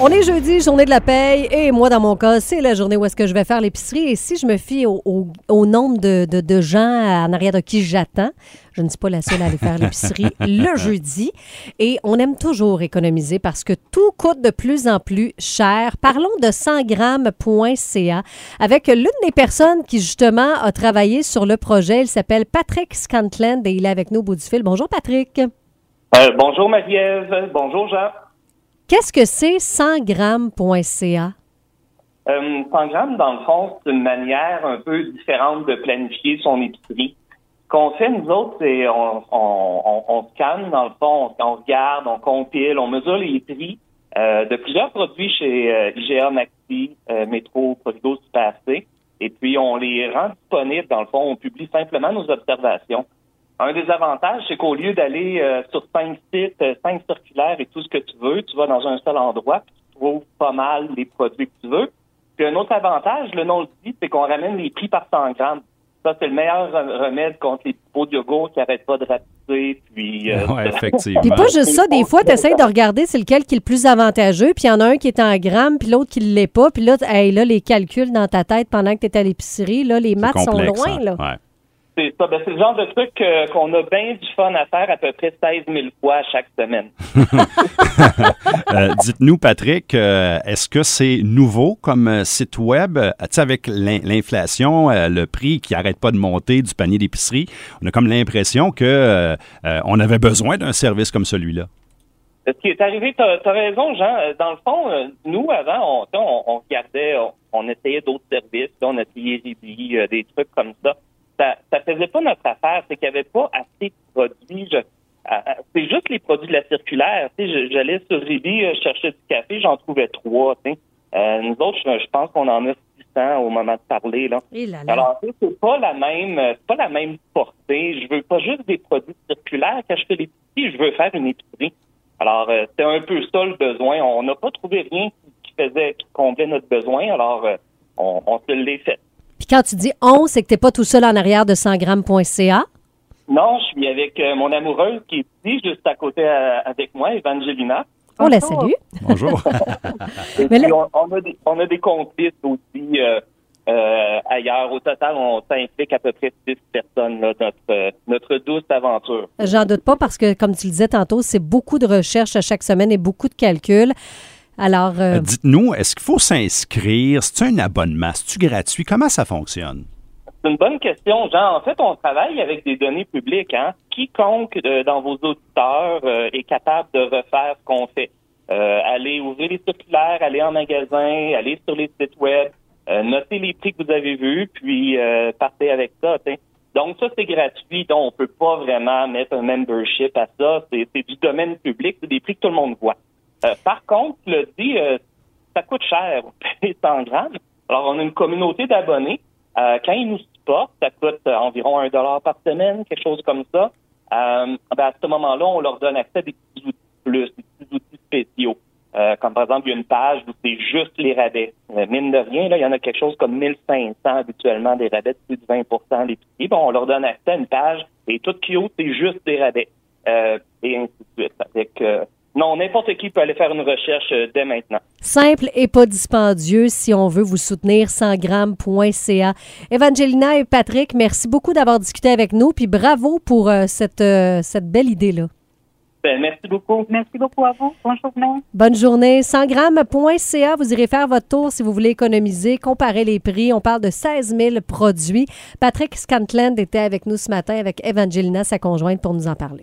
On est jeudi, journée de la paye, et moi, dans mon cas, c'est la journée où est-ce que je vais faire l'épicerie. Et si je me fie au, au- au nombre de, de- de gens en arrière de qui j'attends, je ne suis pas la seule à aller faire l'épicerie le jeudi. Et on aime toujours économiser parce que tout coûte de plus en plus cher. Parlons de 100grammes.ca avec l'une des personnes qui, justement, a travaillé sur le projet. Il s'appelle Patrick Scantland et il est avec nous au bout du fil. Bonjour, Patrick. Euh, bonjour Marie-Ève, bonjour Jean. Qu'est-ce que c'est 100grammes.ca? Euh, 100 grammes, dans le fond, c'est une manière un peu différente de planifier son épicerie. Ce qu'on fait, nous autres, c'est on, scanne, dans le fond, on, regarde, on compile, on mesure les prix euh, de plusieurs produits chez euh, Maxi, euh, Métro, Provigo, Super C. Et puis, on les rend disponibles, dans le fond, on publie simplement nos observations. Un des avantages, c'est qu'au lieu d'aller euh, sur cinq sites, euh, cinq circulaires et tout ce que tu veux, tu vas dans un seul endroit, puis tu trouves pas mal les produits que tu veux. Puis un autre avantage, le nom le dit, c'est qu'on ramène les prix par 100 grammes. Ça, c'est le meilleur re- remède contre les pots de yogourt qui n'arrêtent pas de rapetisser. Puis, euh, Oui, effectivement. Puis pas juste ça, des fois, tu essaies de regarder c'est lequel qui est le plus avantageux, puis il y en a un qui est en grammes, puis l'autre qui ne l'est pas. Puis là, hey, là, les calculs dans ta tête pendant que tu es à l'épicerie, là, les maths sont loin. hein. Là. Ouais. C'est ça. Ben, c'est le genre de truc euh, qu'on a bien du fun à faire à peu près 16 000 fois chaque semaine. Euh, Dites-nous, Patrick, euh, est-ce que c'est nouveau comme euh, site web? Tu sais, avec l'in- l'inflation, le prix qui n'arrête pas de monter du panier d'épicerie, on a comme l'impression que on avait besoin d'un service comme celui-là. Ce qui est arrivé, tu as, raison, Jean. Dans le fond, nous, avant, on, on, on regardait, on, on essayait d'autres services, on essayait euh, des trucs comme ça. Ça ça faisait pas notre affaire, c'est qu'il n'y avait pas assez de produits. C'est juste les produits de la circulaire. Tu sais, je- j'allais sur Ribi, euh, je cherchais du café, j'en trouvais trois. Euh, nous autres, je, pense qu'on en a 600 au moment de parler. Là. Et là, là. Alors, c'est pas la même, euh, c'est pas la même portée. Je veux pas juste des produits circulaires. Quand je fais l'épicerie, je veux faire une épicerie. Alors, euh, c'est un peu ça le besoin. On n'a pas trouvé rien qui faisait, qui comblait notre besoin. Alors, euh, on, on se l'est fait. Quand tu dis on, c'est que tu n'es pas tout seul en arrière de 100grammes.ca. Non, je suis avec euh, mon amoureuse qui est ici, juste à côté avec moi, Evangelina. On la salue. Bonjour. Mais là- on, on a des, on a des complices aussi euh, euh, ailleurs. Au total, on s'implique à peu près six personnes, là, notre, euh, notre douce aventure. J'en doute pas parce que, comme tu le disais tantôt, c'est beaucoup de recherches à chaque semaine et beaucoup de calculs. Alors, euh, Euh, Dites-nous, est-ce qu'il faut s'inscrire? C'est un abonnement? C'est-tu gratuit? Comment ça fonctionne? C'est une bonne question, Jean. En fait, on travaille avec des données publiques. Hein? Quiconque euh, dans vos auditeurs euh, est capable de refaire ce qu'on fait. Euh, aller ouvrir les circulaires, aller en magasin, aller sur les sites web, euh, noter les prix que vous avez vus, puis euh, partez avec ça. t'sais. Donc ça, c'est gratuit. Donc, on peut pas vraiment mettre un membership à ça. C'est du domaine public. C'est des prix que tout le monde voit. Euh, par contre, l'as dit, euh, ça coûte cher, payer 100 grammes. Alors, on a une communauté d'abonnés. Euh, quand ils nous supportent, ça coûte euh, environ un dollar par semaine, quelque chose comme ça. Euh, ben, à ce moment-là, on leur donne accès à des petits outils plus, des petits outils spéciaux. Comme par exemple, il y a une page où c'est juste les rabais. Mine de rien, là, il y en a quelque chose comme 1500 habituellement des rabais plus de 20 les prix. Bon, on leur donne accès à une page et tout qui haut, c'est juste des rabais. Et ainsi de suite. Avec, non, n'importe qui peut aller faire une recherche euh, dès maintenant. simple et pas dispendieux si on veut vous soutenir 100grammes.ca. Evangelina et Patrick, merci beaucoup d'avoir discuté avec nous, puis bravo pour euh, cette, euh, cette belle idée-là. Ben, merci beaucoup. Merci beaucoup à vous. Bonne journée. Bonne journée. 100grammes.ca, vous irez faire votre tour si vous voulez économiser, comparer les prix. On parle de 16 000 produits. Patrick Scantland était avec nous ce matin avec Evangelina, sa conjointe, pour nous en parler.